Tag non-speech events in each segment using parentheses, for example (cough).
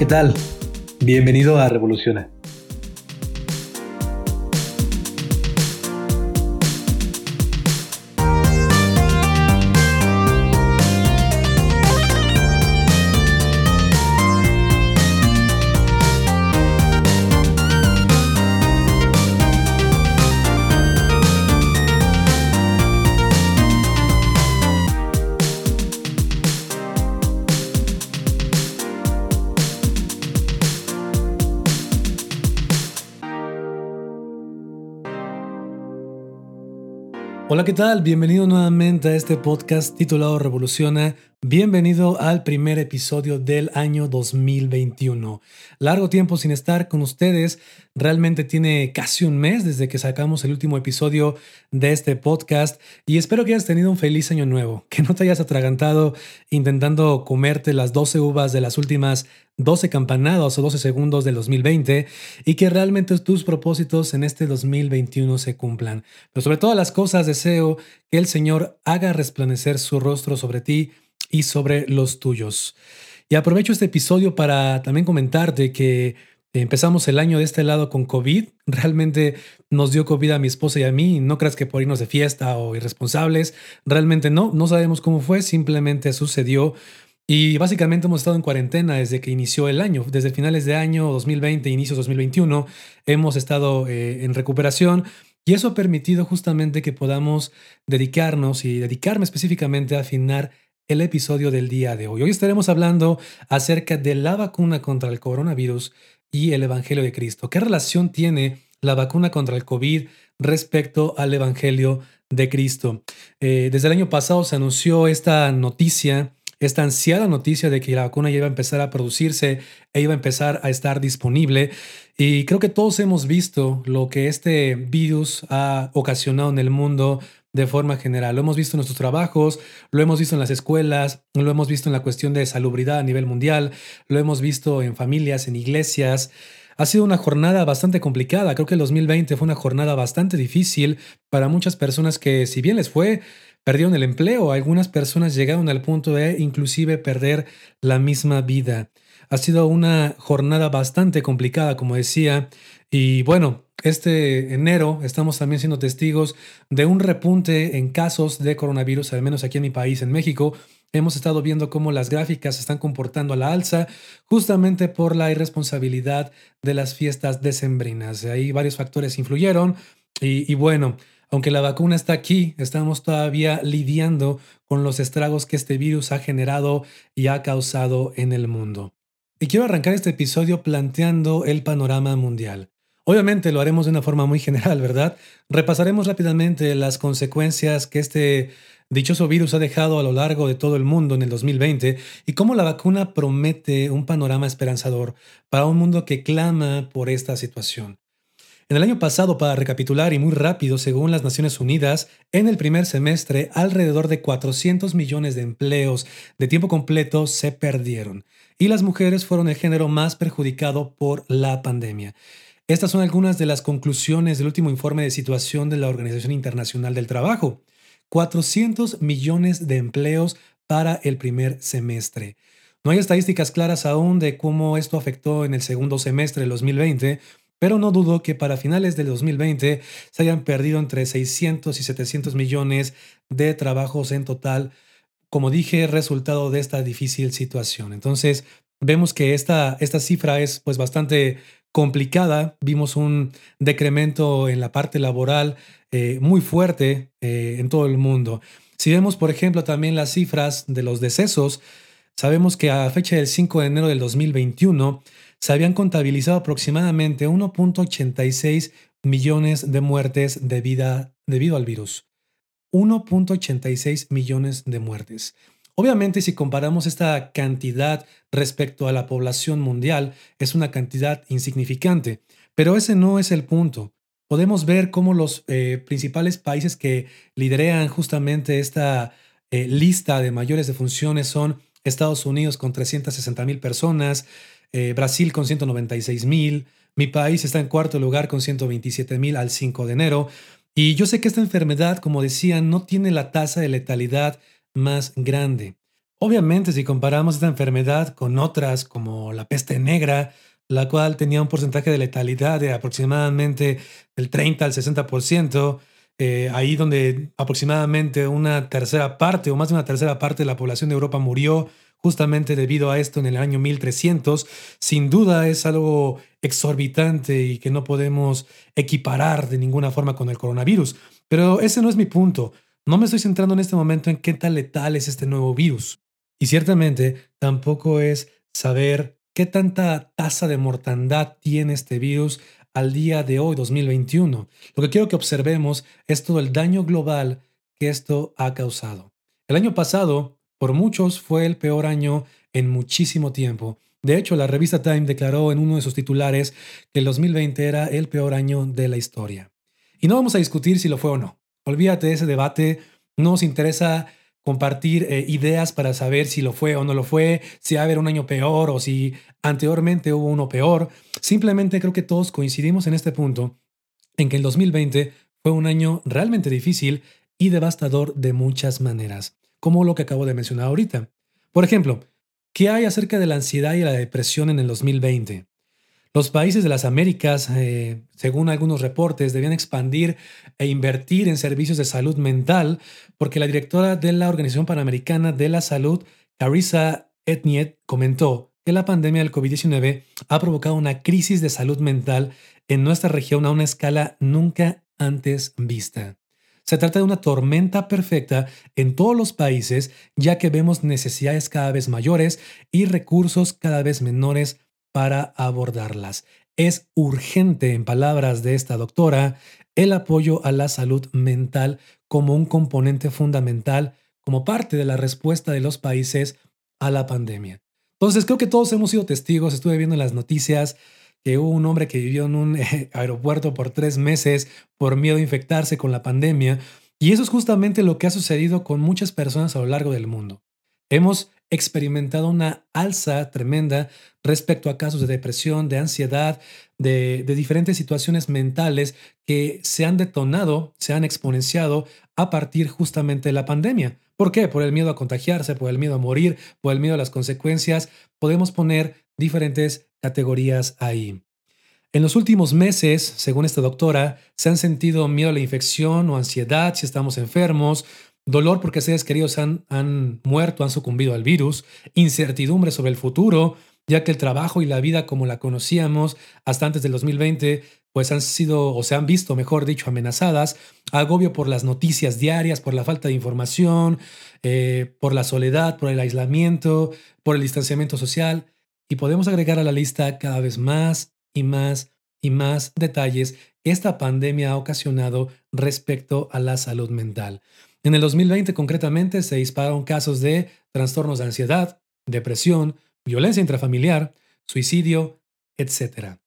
¿Qué tal? Bienvenido a Revoluciona. Hola, ¿qué tal? Bienvenido nuevamente a este podcast titulado Revoluciona. Bienvenido al primer episodio del año 2021. Largo tiempo sin estar con ustedes. Realmente tiene casi un mes desde que sacamos el último episodio de este podcast y espero que hayas tenido un feliz año nuevo, (laughs) que no te hayas atragantado intentando comerte las 12 uvas de las últimas 12 campanadas o 12 segundos del 2020 y que realmente tus propósitos en este 2021 se cumplan. Pero sobre todas las cosas deseo que el Señor haga resplandecer su rostro sobre ti y sobre los tuyos. Y aprovecho este episodio para también comentarte que empezamos el año de este lado con COVID. (laughs) Realmente nos dio COVID a mi esposa y a mí. No creas que por irnos de fiesta o irresponsables. Realmente no, no sabemos cómo fue, simplemente sucedió. Y básicamente hemos estado en cuarentena desde que inició el año, desde finales de año 2020, inicios 2021, hemos estado eh, en recuperación y eso ha permitido justamente que podamos dedicarnos y dedicarme específicamente a afinar el episodio del día de hoy. Hoy estaremos hablando acerca de la vacuna contra el coronavirus y el Evangelio de Cristo. ¿Qué relación tiene la vacuna contra el COVID respecto al Evangelio de Cristo? Eh, desde el año pasado se anunció esta noticia esta ansiada noticia de que la vacuna ya iba a empezar a producirse e iba a empezar a estar disponible. Y creo que todos hemos visto lo que este virus ha ocasionado en el mundo de forma general. Lo hemos visto en nuestros trabajos, lo hemos visto en las escuelas, lo hemos visto en la cuestión de salubridad a nivel mundial, lo hemos visto en familias, en iglesias. Ha sido una jornada bastante complicada. Creo que el 2020 fue una jornada bastante difícil para muchas personas que si bien les fue perdieron el empleo. Algunas personas llegaron al punto de inclusive perder la misma vida. Ha sido una jornada bastante complicada, como decía. Y bueno, este enero estamos también siendo testigos de un repunte en casos de coronavirus, al menos aquí en mi país, en México. Hemos estado viendo cómo las gráficas se están comportando a la alza justamente por la irresponsabilidad de las fiestas decembrinas. Ahí varios factores influyeron y, y bueno, aunque la vacuna está aquí, estamos todavía lidiando con los estragos que este virus ha generado y ha causado en el mundo. Y quiero arrancar este episodio planteando el panorama mundial. Obviamente lo haremos de una forma muy general, ¿verdad? Repasaremos rápidamente las consecuencias que este dichoso virus ha dejado a lo largo de todo el mundo en el 2020 y cómo la vacuna promete un panorama esperanzador para un mundo que clama por esta situación. En el año pasado, para recapitular y muy rápido, según las Naciones Unidas, en el primer semestre alrededor de 400 millones de empleos de tiempo completo se perdieron y las mujeres fueron el género más perjudicado por la pandemia. Estas son algunas de las conclusiones del último informe de situación de la Organización Internacional del Trabajo. 400 millones de empleos para el primer semestre. No hay estadísticas claras aún de cómo esto afectó en el segundo semestre del 2020, pero no dudo que para finales del 2020 se hayan perdido entre 600 y 700 millones de trabajos en total, como dije, resultado de esta difícil situación. Entonces, vemos que esta, esta cifra es pues bastante complicada. Vimos un decremento en la parte laboral eh, muy fuerte eh, en todo el mundo. Si vemos, por ejemplo, también las cifras de los decesos, sabemos que a fecha del 5 de enero del 2021, se habían contabilizado aproximadamente 1.86 millones de muertes debido al virus. 1.86 millones de muertes. Obviamente, si comparamos esta cantidad respecto a la población mundial, es una cantidad insignificante, pero ese no es el punto. Podemos ver cómo los eh, principales países que liderean justamente esta eh, lista de mayores defunciones son Estados Unidos con 360 mil personas, eh, Brasil con 196 mil, mi país está en cuarto lugar con 127 mil al 5 de enero. Y yo sé que esta enfermedad, como decía, no tiene la tasa de letalidad más grande. Obviamente, si comparamos esta enfermedad con otras como la peste negra, la cual tenía un porcentaje de letalidad de aproximadamente del 30 al 60%, eh, ahí donde aproximadamente una tercera parte o más de una tercera parte de la población de Europa murió justamente debido a esto en el año 1300, sin duda es algo exorbitante y que no podemos equiparar de ninguna forma con el coronavirus. Pero ese no es mi punto. No me estoy centrando en este momento en qué tan letal es este nuevo virus. Y ciertamente tampoco es saber qué tanta tasa de mortandad tiene este virus al día de hoy, 2021. Lo que quiero que observemos es todo el daño global que esto ha causado. El año pasado, por muchos fue el peor año en muchísimo tiempo. De hecho, la revista Time declaró en uno de sus titulares que el 2020 era el peor año de la historia. Y no vamos a discutir si lo fue o no. Olvídate de ese debate. No nos interesa compartir eh, ideas para saber si lo fue o no lo fue, si va a haber un año peor o si anteriormente hubo uno peor. Simplemente creo que todos coincidimos en este punto, en que el 2020 fue un año realmente difícil y devastador de muchas maneras como lo que acabo de mencionar ahorita. Por ejemplo, ¿qué hay acerca de la ansiedad y la depresión en el 2020? Los países de las Américas, eh, según algunos reportes, debían expandir e invertir en servicios de salud mental porque la directora de la Organización Panamericana de la Salud, Carissa Etniet, comentó que la pandemia del COVID-19 ha provocado una crisis de salud mental en nuestra región a una escala nunca antes vista. Se trata de una tormenta perfecta en todos los países, ya que vemos necesidades cada vez mayores y recursos cada vez menores para abordarlas. Es urgente, en palabras de esta doctora, el apoyo a la salud mental como un componente fundamental, como parte de la respuesta de los países a la pandemia. Entonces, creo que todos hemos sido testigos, estuve viendo las noticias que hubo un hombre que vivió en un (laughs) aeropuerto por tres meses por miedo a infectarse con la pandemia. Y eso es justamente lo que ha sucedido con muchas personas a lo largo del mundo. Hemos experimentado una alza tremenda respecto a casos de depresión, de ansiedad, de, de, diferentes situaciones mentales que se han detonado, se han exponenciado a partir justamente de la pandemia. ¿Por qué? Por el miedo a contagiarse, por el miedo a morir, por el miedo a las consecuencias. Podemos poner diferentes categorías ahí. En los últimos meses, según esta doctora, se han sentido miedo a la infección o ansiedad si estamos enfermos, dolor porque seres queridos han, han muerto, han sucumbido al virus, incertidumbre sobre el futuro, ya que el trabajo y la vida como la conocíamos hasta antes del 2020, pues han sido o se han visto, mejor dicho, amenazadas, agobio por las noticias diarias, por la falta de información, eh, por la soledad, por el aislamiento, por el distanciamiento social. Y podemos agregar a la lista cada vez más y más y más detalles que esta pandemia ha ocasionado respecto a la salud mental. En el 2020 concretamente se dispararon casos de trastornos de ansiedad, depresión, violencia intrafamiliar, suicidio, etc.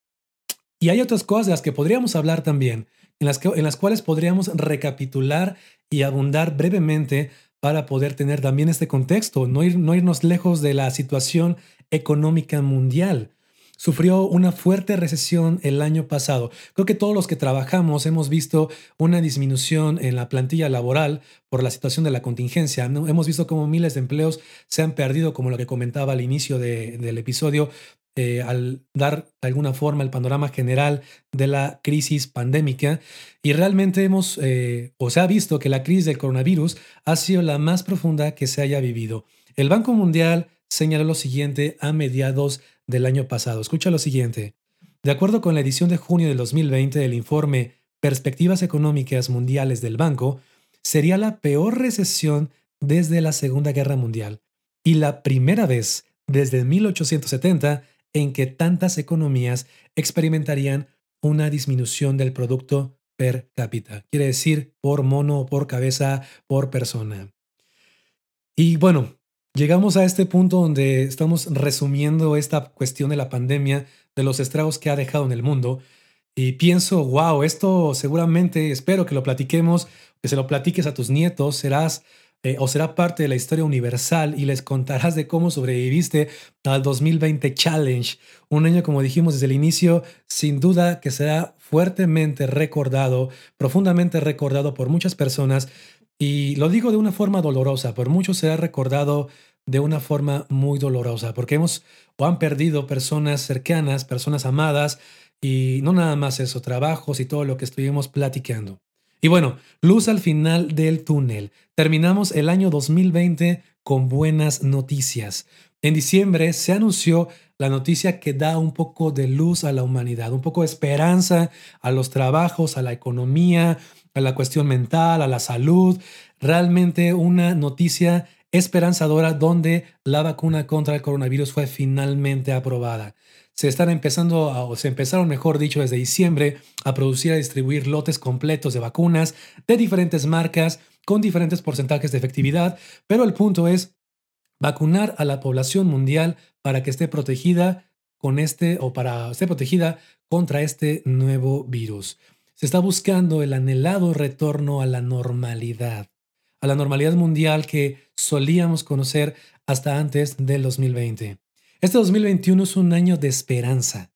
Y hay otras cosas de las que podríamos hablar también, en las, que, en las cuales podríamos recapitular y abundar brevemente para poder tener también este contexto, no, ir, no irnos lejos de la situación económica mundial. Sufrió una fuerte recesión el año pasado. Creo que todos los que trabajamos hemos visto una disminución en la plantilla laboral por la situación de la contingencia. Hemos visto cómo miles de empleos se han perdido, como lo que comentaba al inicio del episodio, eh, al dar de alguna forma el panorama general de la crisis pandémica. Y realmente hemos, eh, o se ha visto que la crisis del coronavirus ha sido la más profunda que se haya vivido. El Banco Mundial señaló lo siguiente a mediados del año pasado. Escucha lo siguiente. De acuerdo con la edición de junio del 2020 del informe Perspectivas Económicas Mundiales del Banco, sería la peor recesión desde la Segunda Guerra Mundial y la primera vez desde 1870 en que tantas economías experimentarían una disminución del Producto per cápita, quiere decir por mono, por cabeza, por persona. Y bueno, Llegamos a este punto donde estamos resumiendo esta cuestión de la pandemia, de los estragos que ha dejado en el mundo. Y pienso, wow, esto seguramente, espero que lo platiquemos, que se lo platiques a tus nietos, serás eh, o será parte de la historia universal y les contarás de cómo sobreviviste al 2020 Challenge, un año como dijimos desde el inicio, sin duda que será fuertemente recordado, profundamente recordado por muchas personas y lo digo de una forma dolorosa, por muchos será recordado de una forma muy dolorosa, porque hemos o han perdido personas cercanas, personas amadas, y no nada más eso, trabajos y todo lo que estuvimos platicando. Y bueno, luz al final del túnel. Terminamos el año 2020 con buenas noticias. En diciembre se anunció la noticia que da un poco de luz a la humanidad, un poco de esperanza a los trabajos, a la economía, a la cuestión mental, a la salud. Realmente una noticia esperanzadora donde la vacuna contra el coronavirus fue finalmente aprobada. Se están empezando, o se empezaron, mejor dicho, desde diciembre a producir y a distribuir lotes completos de vacunas de diferentes marcas con diferentes porcentajes de efectividad, pero el punto es vacunar a la población mundial para que esté protegida con este o para esté protegida contra este nuevo virus. Se está buscando el anhelado retorno a la normalidad a la normalidad mundial que solíamos conocer hasta antes del 2020. Este 2021 es un año de esperanza,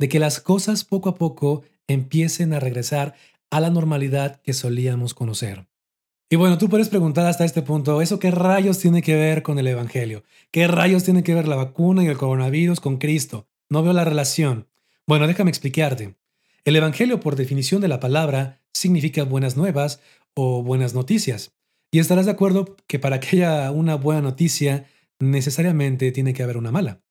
de que las cosas poco a poco empiecen a regresar a la normalidad que solíamos conocer. Y bueno, tú puedes preguntar hasta este punto, ¿eso qué rayos tiene que ver con el Evangelio? ¿Qué rayos tiene que ver la vacuna y el coronavirus con Cristo? No veo la relación. Bueno, déjame explicarte. El Evangelio, por definición de la palabra, significa buenas nuevas o buenas noticias. Y estarás de acuerdo que para que haya una buena noticia, necesariamente tiene que haber una mala.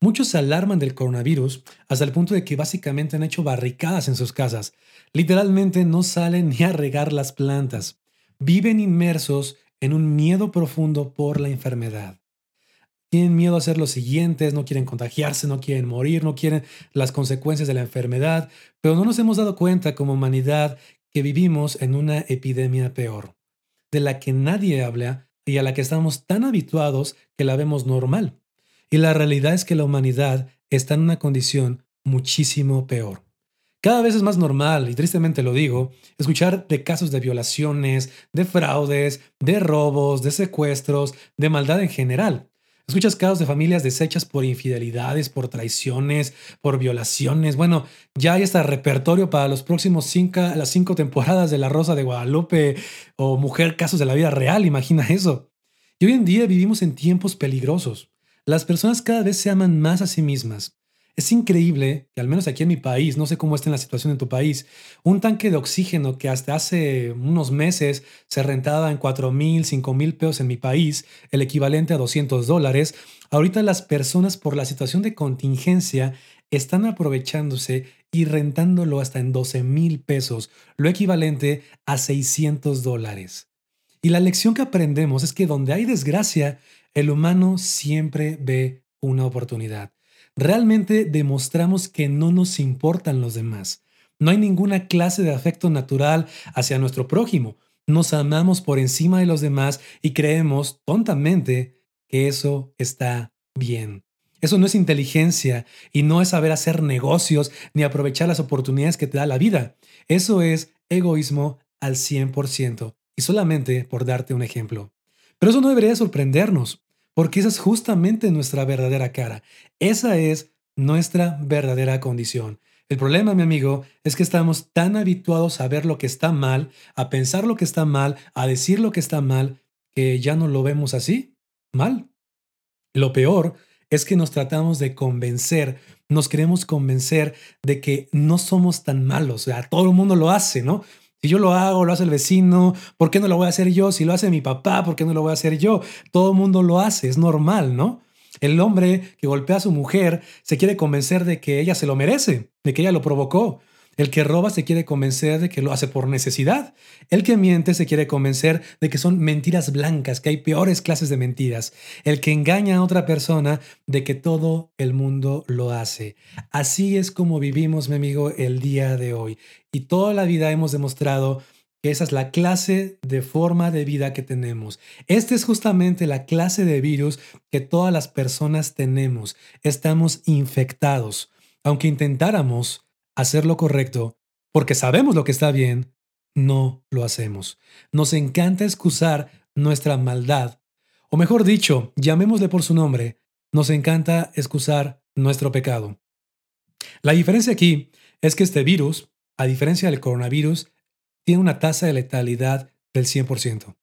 Muchos se alarman del coronavirus hasta el punto de que básicamente han hecho barricadas en sus casas. Literalmente no salen ni a regar las plantas. Viven inmersos en un miedo profundo por la enfermedad. Tienen miedo a hacer los siguientes, no quieren contagiarse, no quieren morir, no quieren las consecuencias de la enfermedad, pero no nos hemos dado cuenta como humanidad que vivimos en una epidemia peor de la que nadie habla y a la que estamos tan habituados que la vemos normal. Y la realidad es que la humanidad está en una condición muchísimo peor. Cada vez es más normal, y tristemente lo digo, escuchar de casos de violaciones, de fraudes, de robos, de secuestros, de maldad en general. Escuchas casos de familias deshechas por infidelidades, por traiciones, por violaciones. Bueno, ya hay hasta repertorio para los próximos cinco, las cinco temporadas de La Rosa de Guadalupe o Mujer Casos de la Vida Real, imagina eso. Y hoy en día vivimos en tiempos peligrosos. Las personas cada vez se aman más a sí mismas. Es increíble que al menos aquí en mi país, no sé cómo está la situación en tu país, un tanque de oxígeno que hasta hace unos meses se rentaba en 4 mil, 5 mil pesos en mi país, el equivalente a 200 dólares, ahorita las personas por la situación de contingencia están aprovechándose y rentándolo hasta en 12 mil pesos, lo equivalente a 600 dólares. Y la lección que aprendemos es que donde hay desgracia, el humano siempre ve una oportunidad realmente demostramos que no nos importan los demás. No hay ninguna clase de afecto natural hacia nuestro prójimo. Nos amamos por encima de los demás y creemos tontamente que eso está bien. Eso no es inteligencia y no es saber hacer negocios ni aprovechar las oportunidades que te da la vida. Eso es egoísmo al 100% y solamente por darte un ejemplo. Pero eso no debería sorprendernos porque esa es justamente nuestra verdadera cara. Esa es nuestra verdadera condición. El problema, mi amigo, es que estamos tan habituados a ver lo que está mal, a pensar lo que está mal, a decir lo que está mal, que ya no lo vemos así, mal. Lo peor es que nos tratamos de convencer, nos queremos convencer de que no somos tan malos, o sea, todo el mundo lo hace, ¿no? Si yo lo hago, lo hace el vecino, ¿por qué no lo voy a hacer yo? Si lo hace mi papá, ¿por qué no lo voy a hacer yo? Todo el mundo lo hace, es normal, ¿no? El hombre que golpea a su mujer se quiere convencer de que ella se lo merece, de que ella lo provocó. El que roba se quiere convencer de que lo hace por necesidad. El que miente se quiere convencer de que son mentiras blancas, que hay peores clases de mentiras. El que engaña a otra persona de que todo el mundo lo hace. Así es como vivimos, mi amigo, el día de hoy. Y toda la vida hemos demostrado que esa es la clase de forma de vida que tenemos. Esta es justamente la clase de virus que todas las personas tenemos. Estamos infectados. Aunque intentáramos hacer lo correcto, porque sabemos lo que está bien, no lo hacemos. Nos encanta excusar nuestra maldad, o mejor dicho, llamémosle por su nombre, nos encanta excusar nuestro pecado. La diferencia aquí es que este virus, a diferencia del coronavirus, tiene una tasa de letalidad del 100%.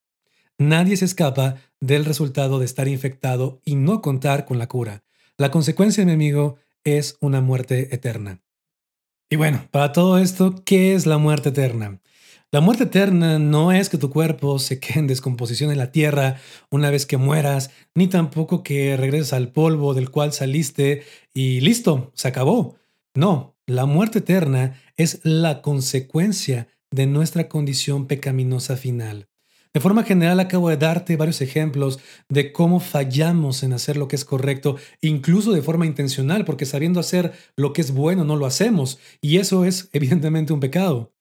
Nadie se escapa del resultado de estar infectado y no contar con la cura. La consecuencia, mi amigo, es una muerte eterna. Y bueno, para todo esto, ¿qué es la muerte eterna? La muerte eterna no es que tu cuerpo se quede en descomposición en la tierra una vez que mueras, ni tampoco que regreses al polvo del cual saliste y listo, se acabó. No, la muerte eterna es la consecuencia de nuestra condición pecaminosa final. De forma general acabo de darte varios ejemplos de cómo fallamos en hacer lo que es correcto, incluso de forma intencional, porque sabiendo hacer lo que es bueno no lo hacemos, y eso es (laughs) evidentemente un pecado.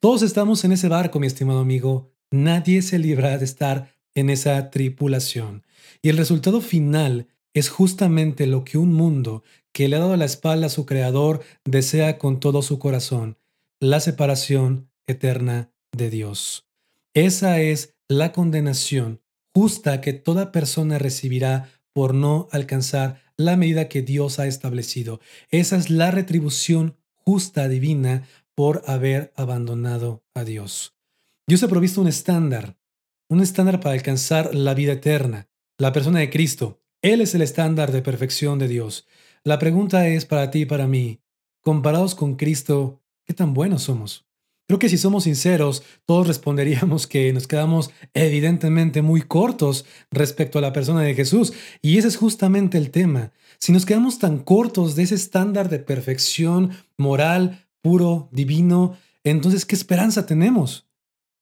Todos estamos en ese barco, mi estimado amigo. Nadie se libra de estar en esa tripulación. Y el resultado final es justamente lo que un mundo que le ha dado la espalda a su creador desea con todo su corazón, la separación eterna de Dios. Esa es la condenación justa que toda persona recibirá por no alcanzar la medida que Dios ha establecido. Esa es la retribución justa divina por haber abandonado a Dios. Dios ha provisto un estándar, un estándar para alcanzar la vida eterna, la persona de Cristo. Él es el estándar de perfección de Dios. La pregunta es para ti y para mí, comparados con Cristo, ¿qué tan buenos somos? Creo que si somos sinceros, todos responderíamos que nos quedamos evidentemente muy cortos respecto a la persona de Jesús. Y ese es justamente el tema. Si nos quedamos tan cortos de ese estándar de perfección moral, puro, divino, entonces ¿qué esperanza tenemos?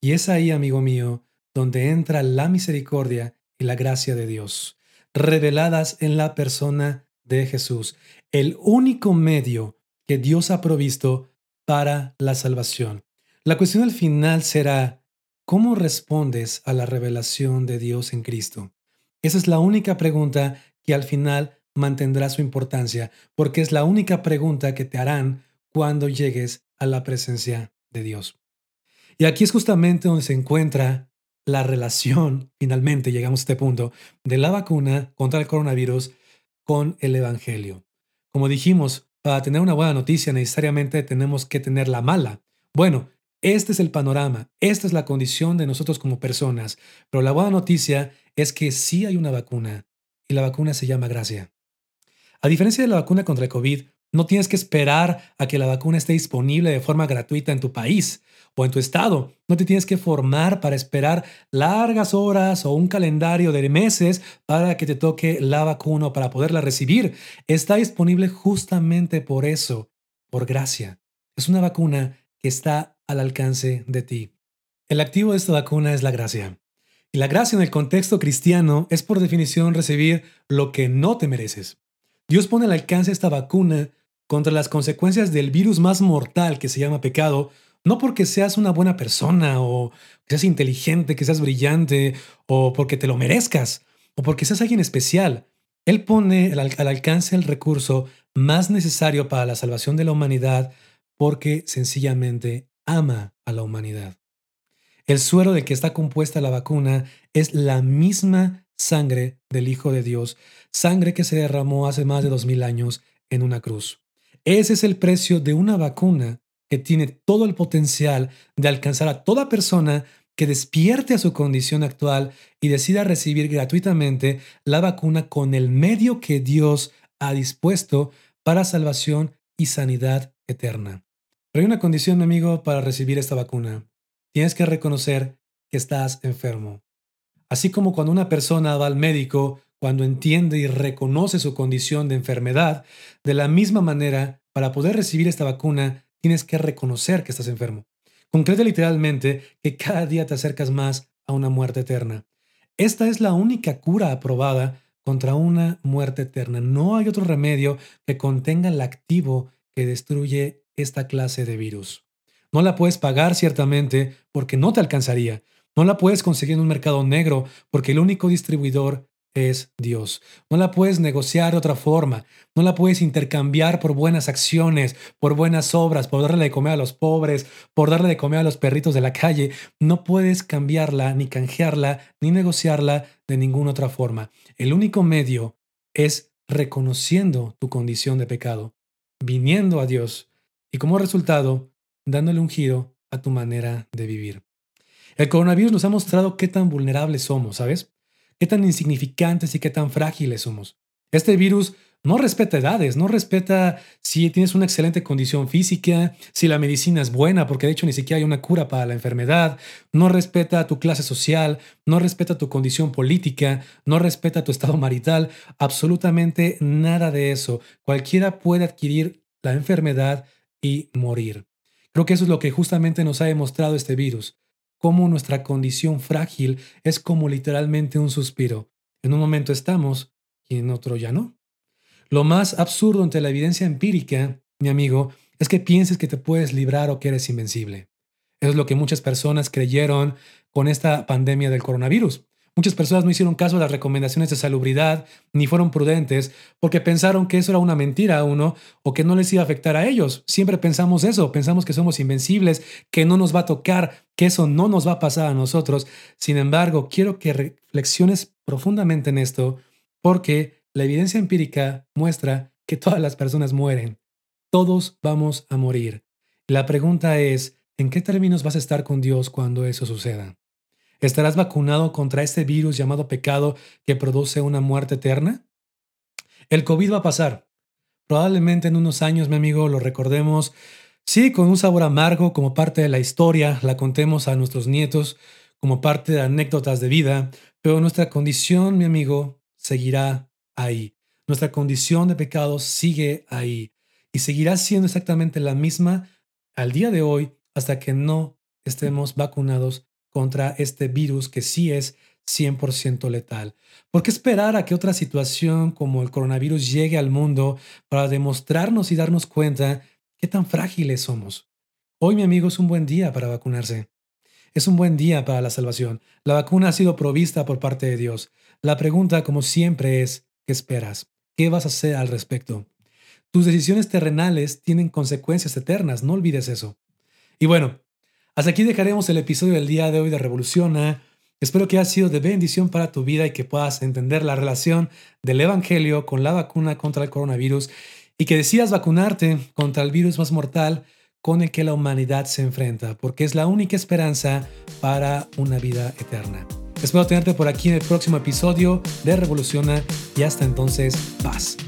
Y es ahí, amigo mío, donde entra la misericordia y la gracia de Dios, reveladas en la persona de Jesús, el único medio que Dios ha provisto para la salvación. La cuestión al final será, ¿cómo respondes a la revelación de Dios en Cristo? Esa es la única pregunta que al final mantendrá su importancia, porque es la única pregunta que te harán cuando llegues a la presencia de Dios. Y aquí es justamente donde se encuentra la relación, finalmente llegamos a este punto, de la vacuna contra el coronavirus con el Evangelio. Como dijimos, para tener una buena noticia necesariamente tenemos que tener la mala. Bueno, este es el panorama, esta es la condición de nosotros como personas, pero la buena noticia es que sí hay una vacuna y la vacuna se llama gracia. A diferencia de la vacuna contra el COVID, no tienes que esperar a que la vacuna esté disponible de forma gratuita en tu país o en tu estado. No te tienes que formar para esperar largas horas o un calendario de meses para que te toque la vacuna o para poderla recibir. Está disponible justamente por eso, por gracia. Es una vacuna que está al alcance de ti. El activo de esta vacuna es la gracia. Y la gracia en el contexto cristiano es por definición recibir lo que no te mereces. Dios pone al alcance esta vacuna contra las consecuencias del virus más mortal que se llama pecado, no porque seas una buena persona o seas inteligente, que seas brillante o porque te lo merezcas o porque seas alguien especial. Él pone al, alcance el recurso más necesario para la salvación de la humanidad porque sencillamente ama a la humanidad. El suero del que está compuesta la vacuna es la misma sangre del Hijo de Dios, sangre que se derramó hace más de dos mil años en una cruz. Ese es el precio de una vacuna que tiene todo el potencial de alcanzar a toda persona que despierte a su condición actual y decida recibir gratuitamente la vacuna con el medio que Dios ha dispuesto para salvación y sanidad eterna. Pero hay una condición, amigo, para recibir esta vacuna. Tienes que reconocer que estás enfermo. Así como cuando una persona va al médico cuando entiende y reconoce su condición de enfermedad, de la misma manera, para poder recibir esta vacuna, tienes que reconocer que estás enfermo. Concreta literalmente que cada día te acercas más a una muerte eterna. Esta es la única cura aprobada contra una muerte eterna. No hay otro remedio que contenga el activo que destruye esta clase de virus. No la puedes pagar ciertamente porque no te alcanzaría. No la puedes conseguir en un mercado negro porque el único distribuidor es Dios. No la puedes negociar de otra forma, no la puedes intercambiar por buenas acciones, por buenas obras, por darle de comer a los pobres, por darle de comer a los perritos de la calle. No puedes cambiarla, ni canjearla, ni negociarla de ninguna otra forma. El único medio es reconociendo tu condición de pecado, viniendo a Dios y como resultado dándole un giro a tu manera de vivir. El coronavirus nos ha mostrado qué tan vulnerables somos, ¿sabes? Qué tan insignificantes y qué tan frágiles somos. Este virus no respeta edades, no respeta si tienes una excelente condición física, si la medicina es buena, porque de hecho ni siquiera hay una cura para la enfermedad, no respeta tu clase social, no respeta tu condición política, no respeta tu estado marital, absolutamente nada de eso. Cualquiera puede adquirir la enfermedad y morir. Creo que eso es lo que justamente nos ha demostrado este virus, cómo nuestra condición frágil es como literalmente un suspiro. En un momento estamos y en otro ya no. Lo más absurdo ante la evidencia empírica, mi amigo, es que pienses que te puedes librar o que eres invencible. Eso es lo que muchas personas creyeron con esta pandemia del coronavirus. Muchas personas no hicieron caso a las recomendaciones de salubridad ni fueron prudentes porque pensaron que eso era una mentira a uno o que no les iba a afectar a ellos. Siempre pensamos eso, pensamos que somos invencibles, que no nos va a tocar, que eso no nos va a pasar a nosotros. Sin embargo, quiero que reflexiones profundamente en esto porque la evidencia empírica muestra que todas las personas mueren. Todos vamos a morir. La pregunta es, ¿en qué términos vas a estar con Dios cuando eso suceda? ¿Estarás vacunado contra este virus llamado pecado que produce una muerte eterna? El COVID va a pasar. Probablemente en unos años, mi amigo, lo recordemos, sí, con un sabor amargo como parte de la historia, la contemos a nuestros nietos como parte de anécdotas de vida, pero nuestra condición, mi amigo, seguirá ahí. Nuestra condición de pecado sigue ahí y seguirá siendo exactamente la misma al día de hoy hasta que no estemos vacunados contra este virus que sí es 100% letal. ¿Por qué esperar a que otra situación como el coronavirus llegue al mundo para demostrarnos y darnos cuenta qué tan frágiles somos? Hoy, mi amigo, es un buen día para vacunarse. Es un buen día para la salvación. La vacuna ha sido provista por parte de Dios. La pregunta, como siempre, es, ¿Qué esperas? ¿Qué vas a hacer al respecto? Tus decisiones terrenales tienen consecuencias eternas, no olvides eso. Y bueno, hasta aquí dejaremos el episodio del día de hoy de Revoluciona. Espero que haya sido de bendición para tu vida y que puedas entender la relación del Evangelio con la vacuna contra el coronavirus y que decidas vacunarte contra el virus más mortal con el que la humanidad se enfrenta, porque es la única esperanza para una vida eterna. Espero tenerte por aquí en el próximo episodio de Revoluciona y hasta entonces, paz.